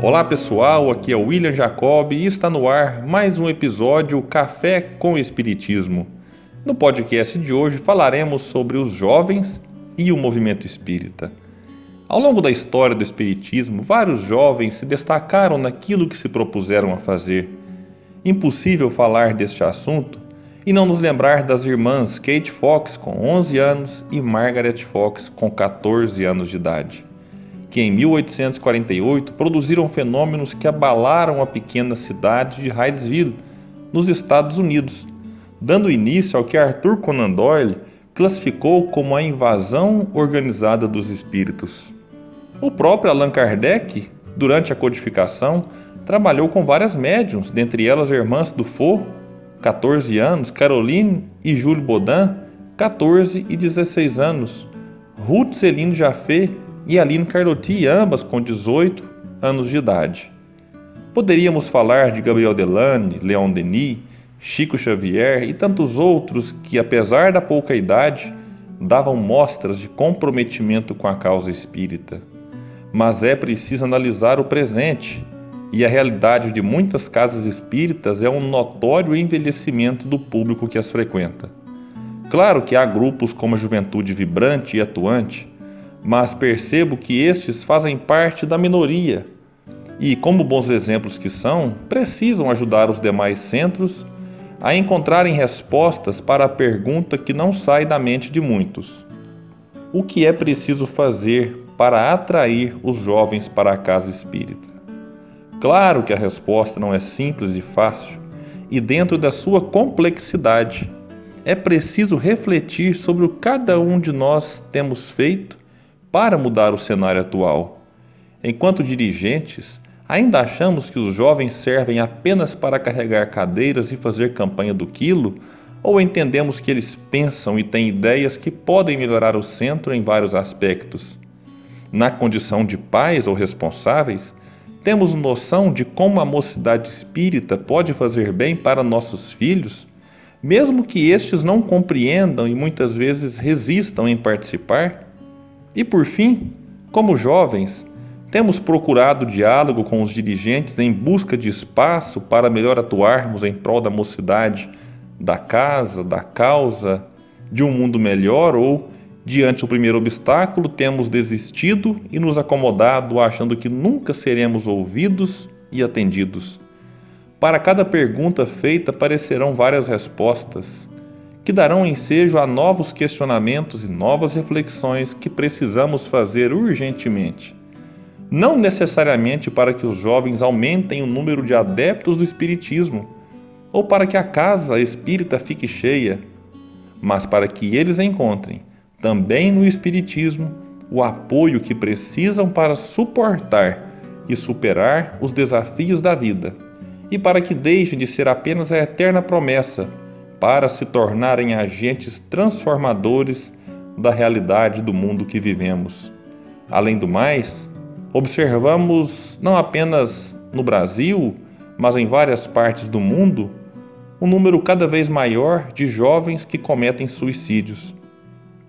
Olá pessoal, aqui é o William Jacob e está no ar mais um episódio Café com Espiritismo. No podcast de hoje falaremos sobre os jovens e o movimento espírita. Ao longo da história do Espiritismo, vários jovens se destacaram naquilo que se propuseram a fazer. Impossível falar deste assunto e não nos lembrar das irmãs Kate Fox com 11 anos e Margaret Fox com 14 anos de idade, que em 1848 produziram fenômenos que abalaram a pequena cidade de Hydesville, nos Estados Unidos, dando início ao que Arthur Conan Doyle classificou como a invasão organizada dos espíritos. O próprio Allan Kardec, durante a codificação, trabalhou com várias médiums, dentre elas irmãs Dufault, 14 anos, Caroline e Júlio Baudin, 14 e 16 anos, Ruth Celine Jaffé e Aline Carlotti, ambas com 18 anos de idade. Poderíamos falar de Gabriel Delane, Leon Denis, Chico Xavier e tantos outros que, apesar da pouca idade, davam mostras de comprometimento com a causa espírita mas é preciso analisar o presente, e a realidade de muitas casas espíritas é um notório envelhecimento do público que as frequenta. Claro que há grupos como a juventude vibrante e atuante, mas percebo que estes fazem parte da minoria e, como bons exemplos que são, precisam ajudar os demais centros a encontrarem respostas para a pergunta que não sai da mente de muitos: o que é preciso fazer para atrair os jovens para a casa espírita? Claro que a resposta não é simples e fácil, e dentro da sua complexidade, é preciso refletir sobre o que cada um de nós temos feito para mudar o cenário atual. Enquanto dirigentes, ainda achamos que os jovens servem apenas para carregar cadeiras e fazer campanha do quilo? Ou entendemos que eles pensam e têm ideias que podem melhorar o centro em vários aspectos? na condição de pais ou responsáveis, temos noção de como a mocidade espírita pode fazer bem para nossos filhos, mesmo que estes não compreendam e muitas vezes resistam em participar? E por fim, como jovens, temos procurado diálogo com os dirigentes em busca de espaço para melhor atuarmos em prol da mocidade, da casa, da causa, de um mundo melhor ou Diante do primeiro obstáculo, temos desistido e nos acomodado achando que nunca seremos ouvidos e atendidos. Para cada pergunta feita aparecerão várias respostas, que darão ensejo a novos questionamentos e novas reflexões que precisamos fazer urgentemente. Não necessariamente para que os jovens aumentem o número de adeptos do Espiritismo, ou para que a casa espírita fique cheia, mas para que eles encontrem também no Espiritismo, o apoio que precisam para suportar e superar os desafios da vida, e para que deixem de ser apenas a eterna promessa, para se tornarem agentes transformadores da realidade do mundo que vivemos. Além do mais, observamos não apenas no Brasil, mas em várias partes do mundo, um número cada vez maior de jovens que cometem suicídios.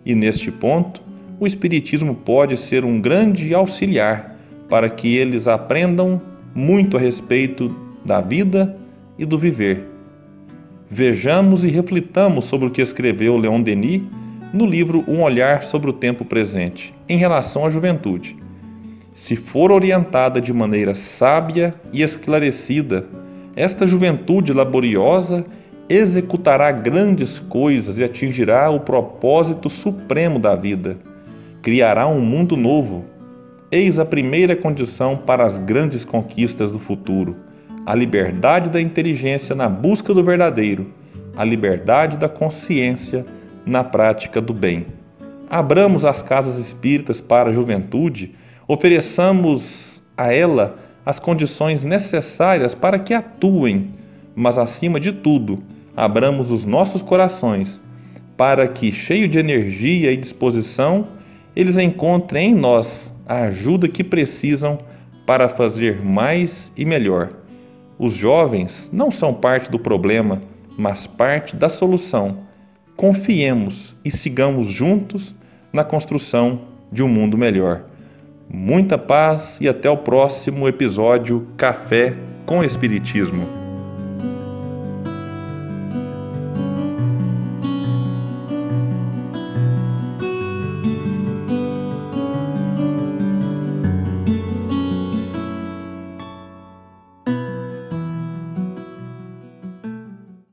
E neste ponto, o Espiritismo pode ser um grande auxiliar para que eles aprendam muito a respeito da vida e do viver. Vejamos e reflitamos sobre o que escreveu Leon Denis no livro Um Olhar sobre o Tempo Presente, em relação à juventude. Se for orientada de maneira sábia e esclarecida, esta juventude laboriosa executará grandes coisas e atingirá o propósito supremo da vida. Criará um mundo novo. Eis a primeira condição para as grandes conquistas do futuro: a liberdade da inteligência na busca do verdadeiro, a liberdade da consciência na prática do bem. Abramos as casas espíritas para a juventude, ofereçamos a ela as condições necessárias para que atuem, mas acima de tudo, abramos os nossos corações para que, cheio de energia e disposição, eles encontrem em nós a ajuda que precisam para fazer mais e melhor. Os jovens não são parte do problema, mas parte da solução. Confiemos e sigamos juntos na construção de um mundo melhor. Muita paz e até o próximo episódio Café com Espiritismo.